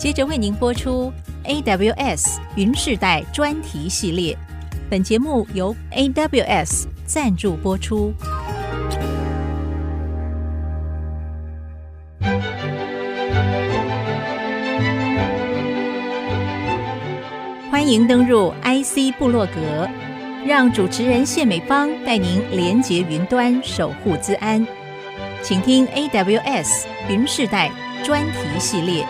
接着为您播出 AWS 云世代专题系列。本节目由 AWS 赞助播出。欢迎登入 IC 部落格，让主持人谢美芳带您连接云端，守护资安。请听 AWS 云世代专题系列。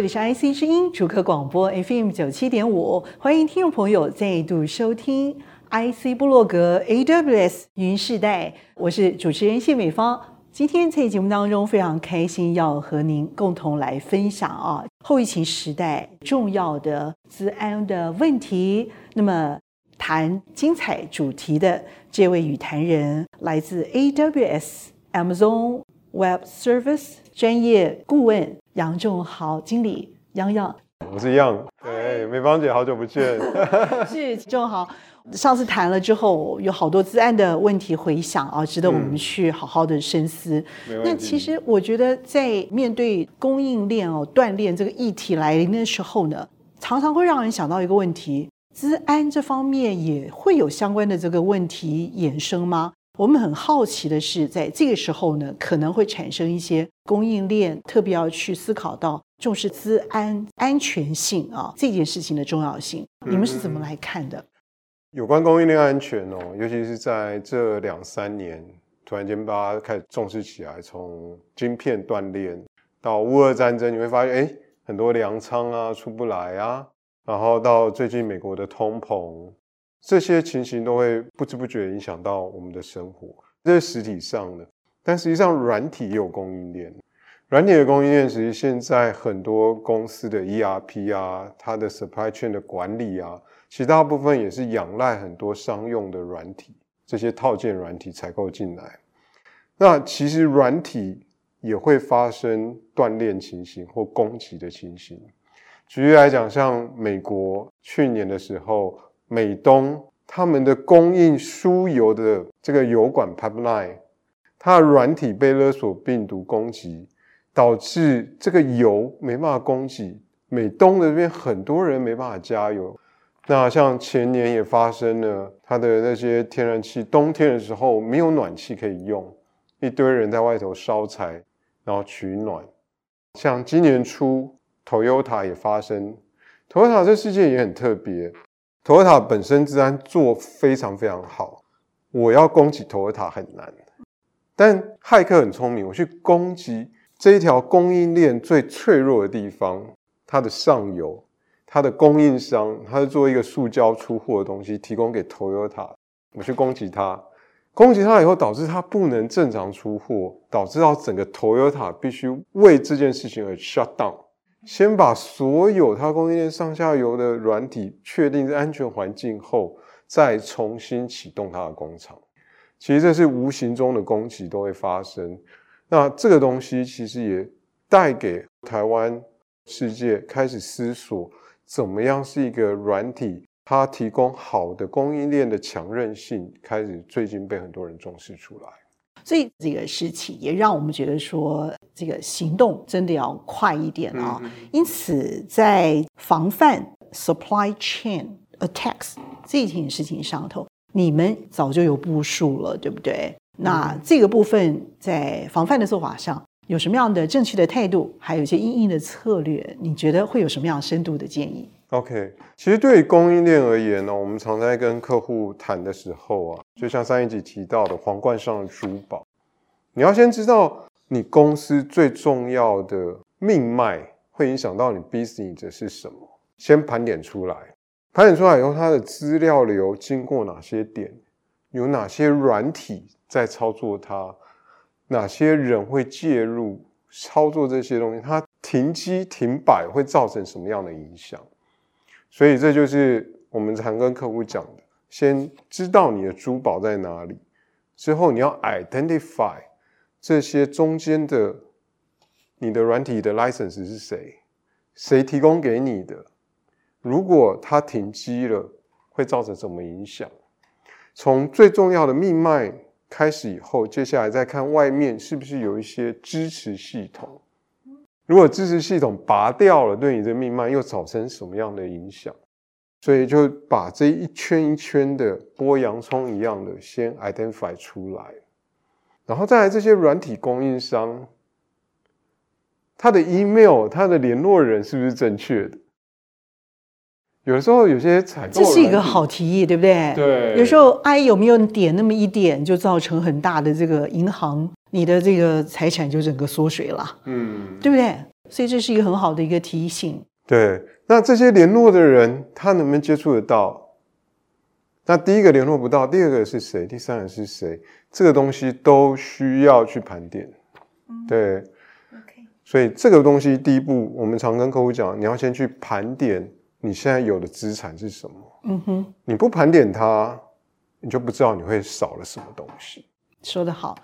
这里是 IC 之音主客广播 FM 九七点五，欢迎听众朋友再度收听 IC 部落格 AWS 云世代，我是主持人谢美芳。今天在节目当中非常开心，要和您共同来分享啊，后疫情时代重要的资安的问题。那么谈精彩主题的这位语谈人，来自 AWS Amazon Web Service 专业顾问杨仲豪经理，杨杨，我是杨，对，美芳姐，好久不见，是仲豪。上次谈了之后，有好多资安的问题回想啊，值得我们去好好的深思。嗯、那其实我觉得，在面对供应链哦断裂这个议题来临的时候呢，常常会让人想到一个问题：资安这方面也会有相关的这个问题衍生吗？我们很好奇的是，在这个时候呢，可能会产生一些供应链特别要去思考到重视资安安全性啊这件事情的重要性。你们是怎么来看的？有关供应链安全哦，尤其是在这两三年，突然间大家开始重视起来。从晶片断链到乌俄战争，你会发现，哎，很多粮仓啊出不来啊。然后到最近美国的通膨，这些情形都会不知不觉影响到我们的生活。这是实体上的，但实际上软体也有供应链。软体的供应链，其实现在很多公司的 ERP 啊，它的 supply chain 的管理啊。其大部分也是仰赖很多商用的软体，这些套件软体采购进来。那其实软体也会发生断裂情形或攻击的情形。举例来讲，像美国去年的时候，美东他们的供应输油的这个油管 pipeline，它的软体被勒索病毒攻击，导致这个油没办法供给，美东的这边很多人没办法加油。那像前年也发生了，它的那些天然气，冬天的时候没有暖气可以用，一堆人在外头烧柴，然后取暖。像今年初，Toyota 也发生，Toyota 这事件也很特别，Toyota 本身治安做非常非常好，我要攻击 Toyota 很难，但骇客很聪明，我去攻击这一条供应链最脆弱的地方，它的上游。它的供应商，它是做一个塑胶出货的东西，提供给 Toyota。我去攻击它，攻击它以后，导致它不能正常出货，导致到整个 Toyota 必须为这件事情而 shut down，先把所有它供应链上下游的软体确定安全环境后，再重新启动它的工厂。其实这是无形中的供给都会发生。那这个东西其实也带给台湾世界开始思索。怎么样是一个软体？它提供好的供应链的强韧性，开始最近被很多人重视出来。所以这个事情也让我们觉得说，这个行动真的要快一点啊、因此，在防范 supply chain attacks 这件事情上头，你们早就有部署了，对不对？嗯、那这个部分在防范的做法上。有什么样的正确的态度，还有一些因应的策略，你觉得会有什么样深度的建议？OK，其实对于供应链而言呢，我们常在跟客户谈的时候啊，就像上一集提到的皇冠上的珠宝，你要先知道你公司最重要的命脉会影响到你 business 的是什么，先盘点出来，盘点出来以后，它的资料流经过哪些点，有哪些软体在操作它。哪些人会介入操作这些东西？它停机停摆会造成什么样的影响？所以这就是我们常跟客户讲的：先知道你的珠宝在哪里，之后你要 identify 这些中间的你的软体的 license 是谁，谁提供给你的？如果它停机了，会造成什么影响？从最重要的命脉。开始以后，接下来再看外面是不是有一些支持系统。如果支持系统拔掉了，对你这命脉又造成什么样的影响？所以就把这一圈一圈的剥洋葱一样的先 identify 出来，然后再来这些软体供应商，他的 email、他的联络人是不是正确的？有的时候有些采购，这是一个好提议，对不对？对。有时候 I 有没有点那么一点，就造成很大的这个银行，你的这个财产就整个缩水了，嗯，对不对？所以这是一个很好的一个提醒。对，那这些联络的人，他能不能接触得到？那第一个联络不到，第二个是谁？第三个是谁？这个东西都需要去盘点。嗯，对，OK。所以这个东西第一步，我们常跟客户讲，你要先去盘点你现在有的资产是什么。嗯哼，你不盘点它，你就不知道你会少了什么东西。说得好。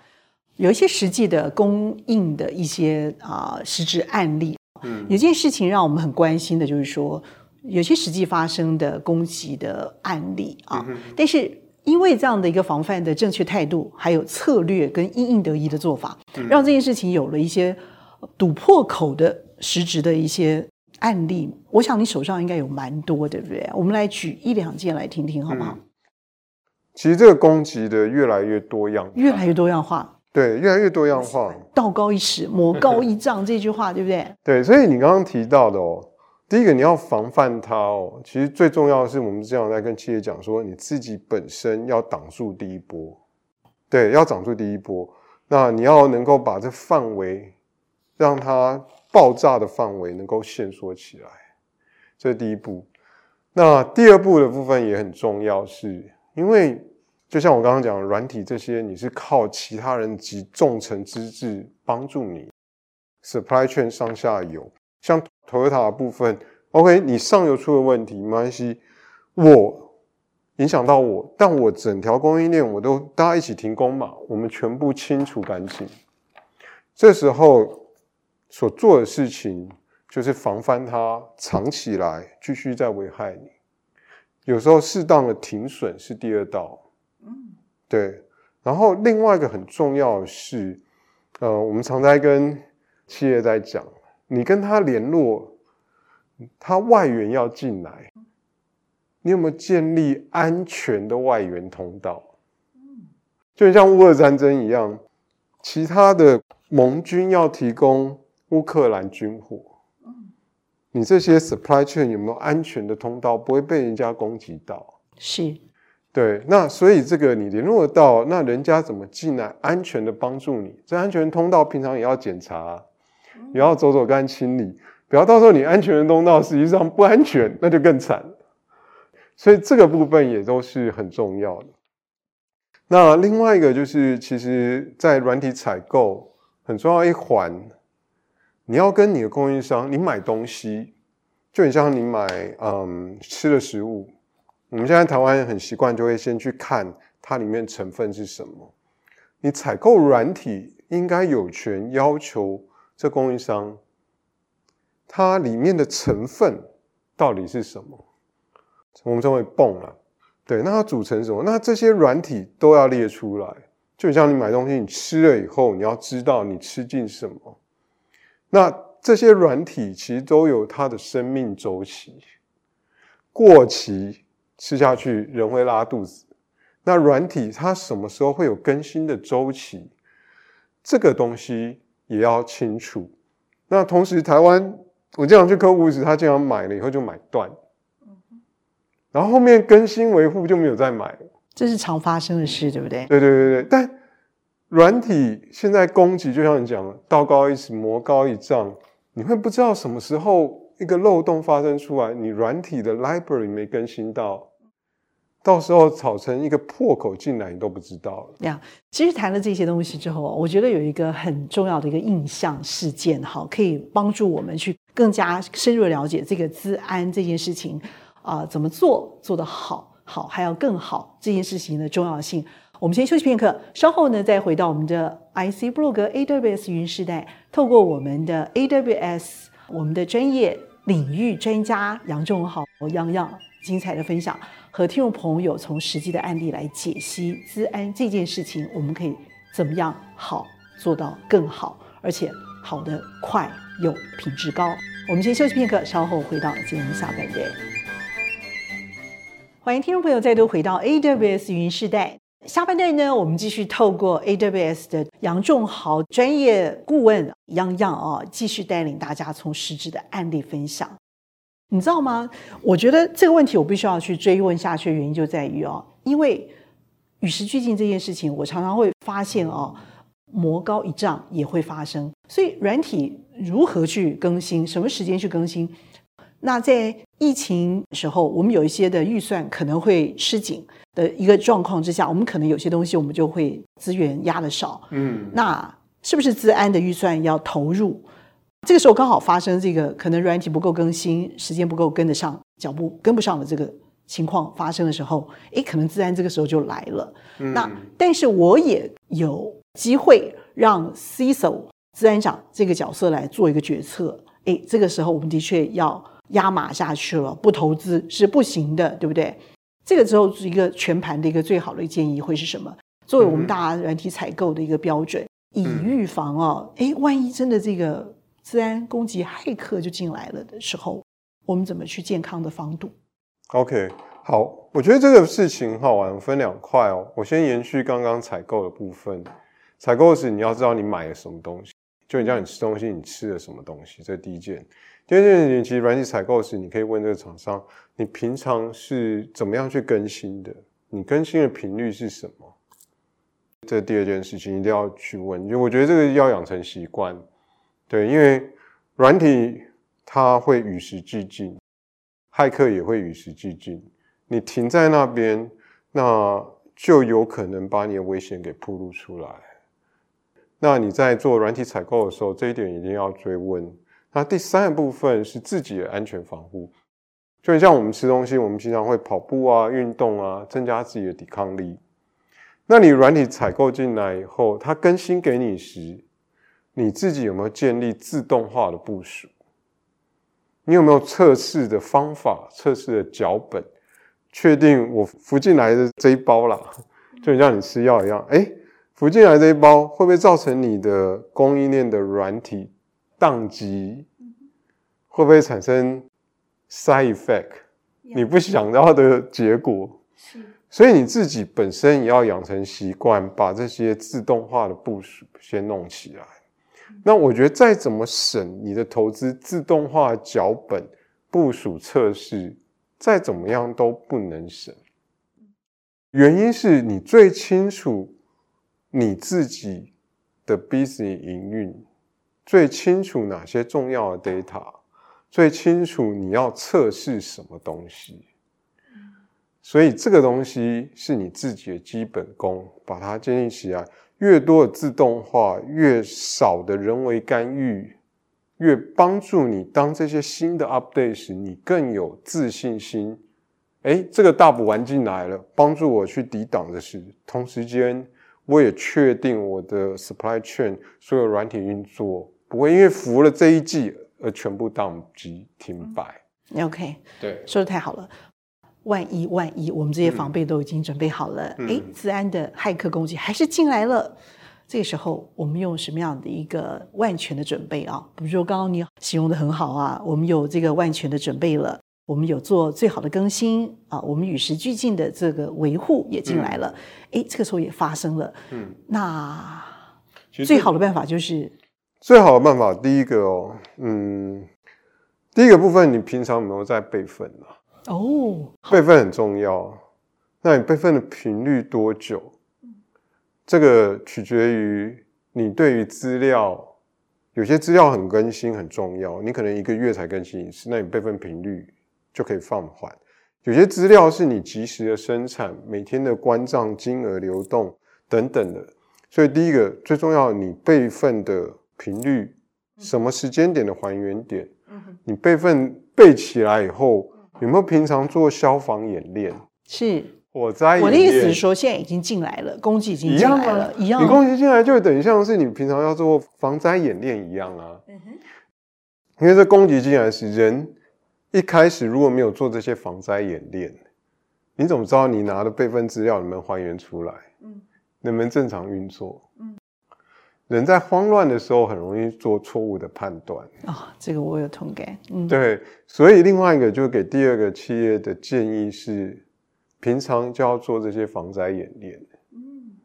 有一些实际的供应的一些啊、呃、实质案例，嗯，有件事情让我们很关心的，就是说有些实际发生的攻击的案例啊，嗯、但是因为这样的一个防范的正确态度，还有策略跟因应得宜的做法，嗯、让这件事情有了一些堵破口的实质的一些案例。我想你手上应该有蛮多，对不对？我们来举一两件来听听，好不好？嗯、其实这个攻击的越来越多样，越来越多样化。对，越来越多样化。道高一尺，魔高一丈，这句话对不对？对，所以你刚刚提到的哦，第一个你要防范它哦。其实最重要的是，我们这样在跟企业讲说，你自己本身要挡住第一波。对，要挡住第一波。那你要能够把这范围，让它爆炸的范围能够限缩起来，这是第一步。那第二步的部分也很重要，是因为。就像我刚刚讲，软体这些你是靠其他人及重层资质帮助你，supply chain 上下游，像 Toyota 的部分，OK，你上游出了问题没关系，我影响到我，但我整条供应链我都大家一起停工嘛，我们全部清除干净。这时候所做的事情就是防范它藏起来，继续再危害你。有时候适当的停损是第二道。对，然后另外一个很重要的是，呃，我们常在跟企业在讲，你跟他联络，他外援要进来，你有没有建立安全的外援通道？就像乌俄战争一样，其他的盟军要提供乌克兰军火，你这些 supply chain 有没有安全的通道，不会被人家攻击到？是。对，那所以这个你联络得到，那人家怎么进来安全的帮助你？这安全通道平常也要检查，也要走走干清理，不要到时候你安全的通道实际上不安全，那就更惨。所以这个部分也都是很重要的。那另外一个就是，其实，在软体采购很重要一环，你要跟你的供应商，你买东西，就很像你买嗯吃的食物。我们现在台湾人很习惯，就会先去看它里面成分是什么。你采购软体应该有权要求这供应商，它里面的成分到底是什么？我们称为泵啊，对，那它组成什么？那这些软体都要列出来。就像你买东西，你吃了以后，你要知道你吃进什么。那这些软体其实都有它的生命周期，过期。吃下去人会拉肚子，那软体它什么时候会有更新的周期？这个东西也要清楚。那同时，台湾我经常去客户时，他经常买了以后就买断，然后后面更新维护就没有再买了。这是常发生的事，对不对？对对对对。但软体现在攻击，就像你讲，道高一尺，魔高一丈，你会不知道什么时候。一个漏洞发生出来，你软体的 library 没更新到，到时候炒成一个破口进来，你都不知道了。呀，其实谈了这些东西之后，我觉得有一个很重要的一个印象事件，哈，可以帮助我们去更加深入了解这个资安这件事情啊、怎么做做得好，好还要更好这件事情的重要性。我们先休息片刻，稍后呢再回到我们的 IC 部落格 AWS 云时代，透过我们的 AWS 我们的专业。领域专家杨仲豪，洋洋精彩的分享，和听众朋友从实际的案例来解析资安这件事情，我们可以怎么样好做到更好，而且好得快又品质高。我们先休息片刻，稍后回到节目下半段。欢迎听众朋友再度回到 AWS 云世代。下半段呢，我们继续透过 AWS 的杨仲豪专业顾问杨洋啊，继续带领大家从实质的案例分享。你知道吗？我觉得这个问题我必须要去追问下去的原因就在于哦，因为与时俱进这件事情，我常常会发现哦。魔高一丈也会发生，所以软体如何去更新，什么时间去更新？那在疫情时候，我们有一些的预算可能会吃紧的一个状况之下，我们可能有些东西我们就会资源压的少。嗯，那是不是资安的预算要投入？这个时候刚好发生这个可能软体不够更新，时间不够跟得上，脚步跟不上的这个情况发生的时候，诶，可能资安这个时候就来了。嗯，那但是我也有。机会让 CISO 资安长这个角色来做一个决策，诶，这个时候我们的确要压码下去了，不投资是不行的，对不对？这个时候是一个全盘的一个最好的建议会是什么？作为我们大家软体采购的一个标准，以预防哦，哎，万一真的这个资安攻击骇客就进来了的时候，我们怎么去健康的防堵？OK，好，我觉得这个事情很好玩，分两块哦。我先延续刚刚采购的部分。采购时，你要知道你买了什么东西。就你叫你吃东西，你吃了什么东西？这第一件。第二件事情，其实软体采购时，你可以问这个厂商，你平常是怎么样去更新的？你更新的频率是什么？这第二件事情一定要去问。因为我觉得这个要养成习惯。对，因为软体它会与时俱进，骇客也会与时俱进。你停在那边，那就有可能把你的危险给暴露出来。那你在做软体采购的时候，这一点一定要追问。那第三个部分是自己的安全防护，就像我们吃东西，我们经常会跑步啊、运动啊，增加自己的抵抗力。那你软体采购进来以后，它更新给你时，你自己有没有建立自动化的部署？你有没有测试的方法、测试的脚本，确定我服进来的这一包啦，就像你吃药一样，哎。浮进来这一包会不会造成你的供应链的软体宕机？会不会产生 side effect？你不想要的结果。所以你自己本身也要养成习惯，把这些自动化的部署先弄起来。那我觉得再怎么省你的投资，自动化脚本、部署、测试，再怎么样都不能省。原因是你最清楚。你自己的 business 营运最清楚哪些重要的 data，最清楚你要测试什么东西，所以这个东西是你自己的基本功，把它建立起来。越多的自动化，越少的人为干预，越帮助你当这些新的 update 时，你更有自信心。哎，这个大补丸进来了，帮助我去抵挡的是同时间。我也确定我的 supply chain 所有软体运作不会因为服了这一季而全部宕机停摆。OK，对，说的太好了。万一万一，我们这些防备都已经准备好了，哎、嗯，资安的骇客攻击还是进来了，这个时候我们用什么样的一个万全的准备啊？比如说刚刚你形容的很好啊，我们有这个万全的准备了。我们有做最好的更新啊，我们与时俱进的这个维护也进来了，哎、嗯，这个时候也发生了。嗯，那最好的办法就是最好的办法，第一个哦，嗯，第一个部分，你平常有没有在备份啊？哦，备份很重要。那你备份的频率多久？这个取决于你对于资料，有些资料很更新很重要，你可能一个月才更新一次，那你备份频率。就可以放缓。有些资料是你及时的生产，每天的关账金额流动等等的。所以第一个最重要，你备份的频率，什么时间点的还原点，你备份备起来以后，有没有平常做消防演练？是火灾。我的意思是说，现在已经进来了，攻击已经进来了，一样。你攻击进来就等于像是你平常要做防灾演练一样啊。因为这攻击进来是人。一开始如果没有做这些防灾演练，你怎么知道你拿的备份资料能不能还原出来？嗯，能不能正常运作？嗯，人在慌乱的时候很容易做错误的判断。啊、哦，这个我有同感。嗯，对，所以另外一个就给第二个企业的建议是，平常就要做这些防灾演练。嗯，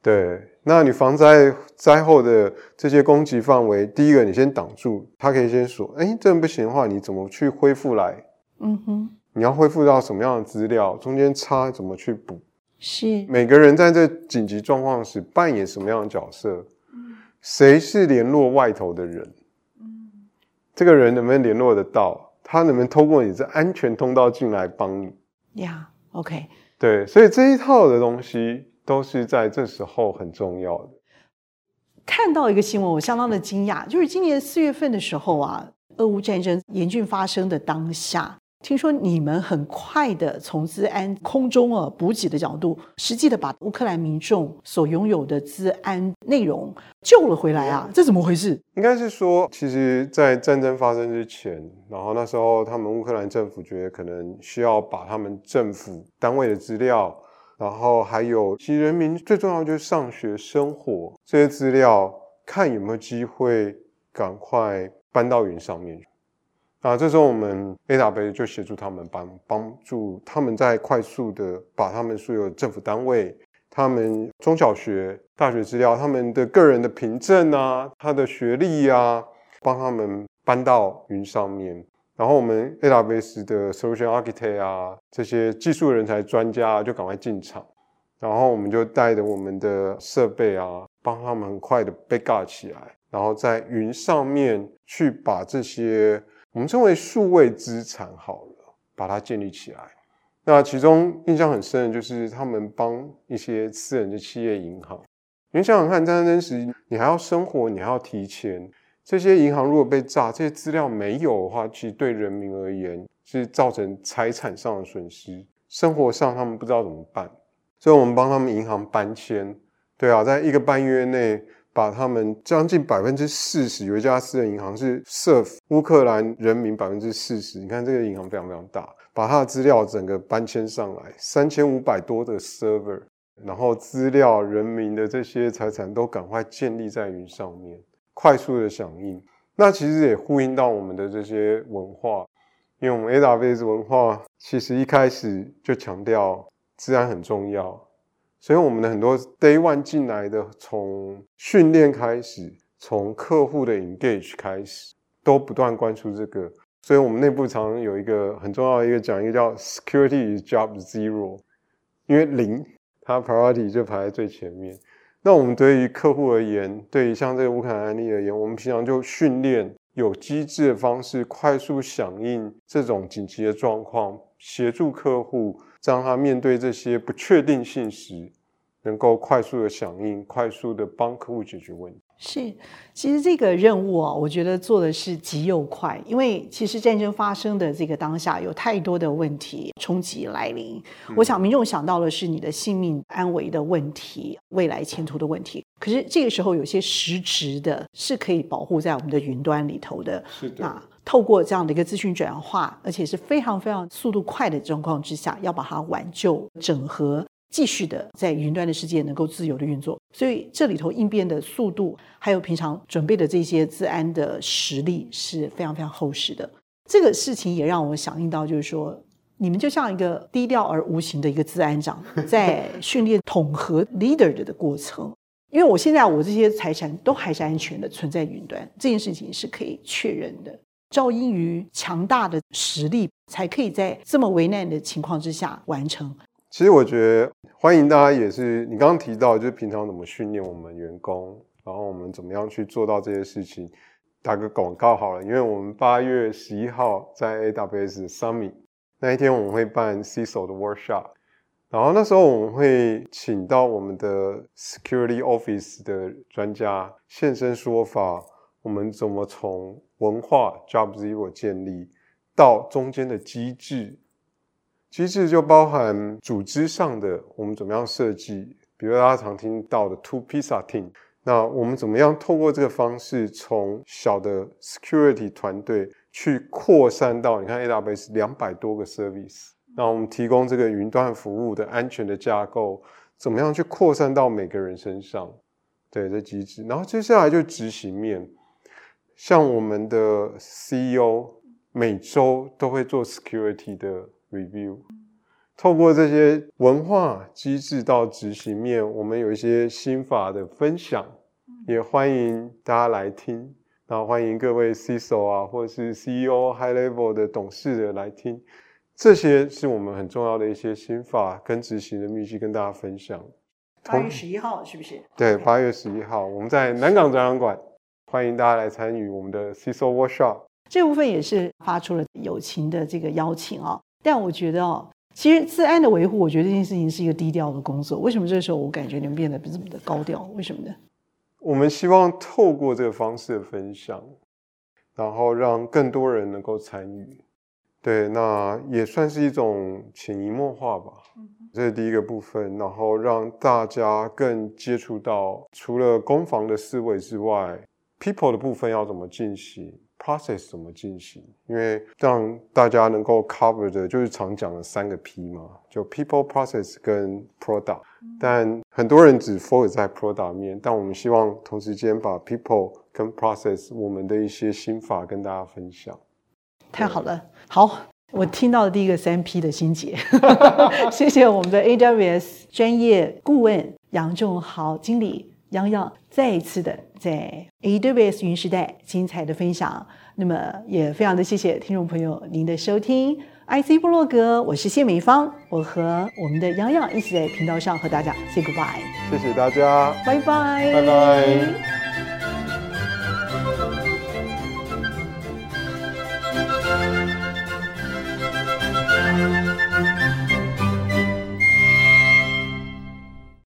对，那你防灾灾后的这些攻击范围，第一个你先挡住，他可以先说，哎，这样不行的话，你怎么去恢复来？嗯哼。你要恢复到什么样的资料？中间差怎么去补？是每个人在这紧急状况时扮演什么样的角色？嗯，谁是联络外头的人？嗯，这个人能不能联络得到？他能不能透过你这安全通道进来帮你？呀，yeah，OK，对，所以这一套的东西都是在这时候很重要的。看到一个新闻，我相当的惊讶，就是今年四月份的时候啊，俄乌战争严峻发生的当下。听说你们很快的从资安空中啊补给的角度，实际的把乌克兰民众所拥有的资安内容救了回来啊！这怎么回事？应该是说，其实，在战争发生之前，然后那时候他们乌克兰政府觉得可能需要把他们政府单位的资料，然后还有其实人民最重要的就是上学生活这些资料，看有没有机会赶快搬到云上面。啊，这时候我们 AWS 就协助他们帮帮助他们在快速的把他们所有政府单位、他们中小学、大学资料、他们的个人的凭证啊、他的学历啊，帮他们搬到云上面。然后我们 AWS 的 Solution Architect 啊，这些技术人才专家就赶快进场，然后我们就带着我们的设备啊，帮他们很快的 backup 起来，然后在云上面去把这些。我们称为数位资产好了，把它建立起来。那其中印象很深的就是他们帮一些私人的企业银行，因为想想看，战争时你还要生活，你还要提钱，这些银行如果被炸，这些资料没有的话，其实对人民而言是造成财产上的损失，生活上他们不知道怎么办，所以我们帮他们银行搬迁。对啊，在一个半月内。把他们将近百分之四十，有一家私人银行是 serve 乌克兰人民百分之四十。你看这个银行非常非常大，把它的资料整个搬迁上来，三千五百多的 server，然后资料、人民的这些财产都赶快建立在云上面，快速的响应。那其实也呼应到我们的这些文化，因为我们 AWS 文化其实一开始就强调资安很重要。所以我们的很多 Day One 进来的，从训练开始，从客户的 Engage 开始，都不断关注这个。所以我们内部常有一个很重要的一个讲，一个叫 Security is Job Zero，因为零它 Priority 就排在最前面。那我们对于客户而言，对于像这个乌克兰案例而言，我们平常就训练有机制的方式，快速响应这种紧急的状况，协助客户。让他面对这些不确定性时，能够快速的响应，快速的帮客户解决问题。是，其实这个任务啊，我觉得做的是急又快，因为其实战争发生的这个当下，有太多的问题冲击来临。嗯、我想民众想到的是你的性命安危的问题，未来前途的问题。可是这个时候，有些实质的是可以保护在我们的云端里头的。是的。那透过这样的一个资讯转化，而且是非常非常速度快的状况之下，要把它挽救、整合，继续的在云端的世界能够自由的运作。所以这里头应变的速度，还有平常准备的这些治安的实力是非常非常厚实的。这个事情也让我响应到，就是说，你们就像一个低调而无形的一个治安长，在训练统合 leader 的过程。因为我现在我这些财产都还是安全的存在云端，这件事情是可以确认的。肇因于强大的实力，才可以在这么危难的情况之下完成。其实我觉得欢迎大家也是，你刚刚提到就是平常怎么训练我们员工，然后我们怎么样去做到这些事情。打个广告好了，因为我们八月十一号在 AWS Summit 那一天，我们会办 CISO 的 workshop，然后那时候我们会请到我们的 Security Office 的专家现身说法。我们怎么从文化 Job Zero 建立到中间的机制？机制就包含组织上的，我们怎么样设计？比如大家常听到的 Two Pizza Team，那我们怎么样透过这个方式，从小的 Security 团队去扩散到你看 AWS 两百多个 Service，那我们提供这个云端服务的安全的架构，怎么样去扩散到每个人身上？对，这机制。然后接下来就执行面，像我们的 CEO 每周都会做 security 的 review。透过这些文化机制到执行面，我们有一些心法的分享，也欢迎大家来听。然后欢迎各位 CISO 啊，或者是 CEO high level 的董事的来听。这些是我们很重要的一些心法跟执行的秘籍，跟大家分享。八月十一号是不是？对，八月十一号，我们在南港展览馆，欢迎大家来参与我们的 CISO Workshop。这部分也是发出了友情的这个邀请啊。但我觉得哦，其实治安的维护，我觉得这件事情是一个低调的工作。为什么这个时候我感觉你们变得不这么的高调？为什么呢？我们希望透过这个方式的分享，然后让更多人能够参与。对，那也算是一种潜移默化吧。这是第一个部分，然后让大家更接触到，除了攻防的思维之外，people 的部分要怎么进行，process 怎么进行？因为让大家能够 cover 的，就是常讲的三个 P 嘛，就 people、process 跟 product。但很多人只 focus 在 product 面，但我们希望同时间把 people 跟 process 我们的一些心法跟大家分享。太好了，好，我听到的第一个三 P 的心结，谢谢我们的 AWS 专业顾问杨仲豪经理杨洋再一次的在 AWS 云时代精彩的分享，那么也非常的谢谢听众朋友您的收听，IC 部落格，我是谢美芳，我和我们的洋洋一起在频道上和大家 say goodbye，谢谢大家，拜拜，拜拜。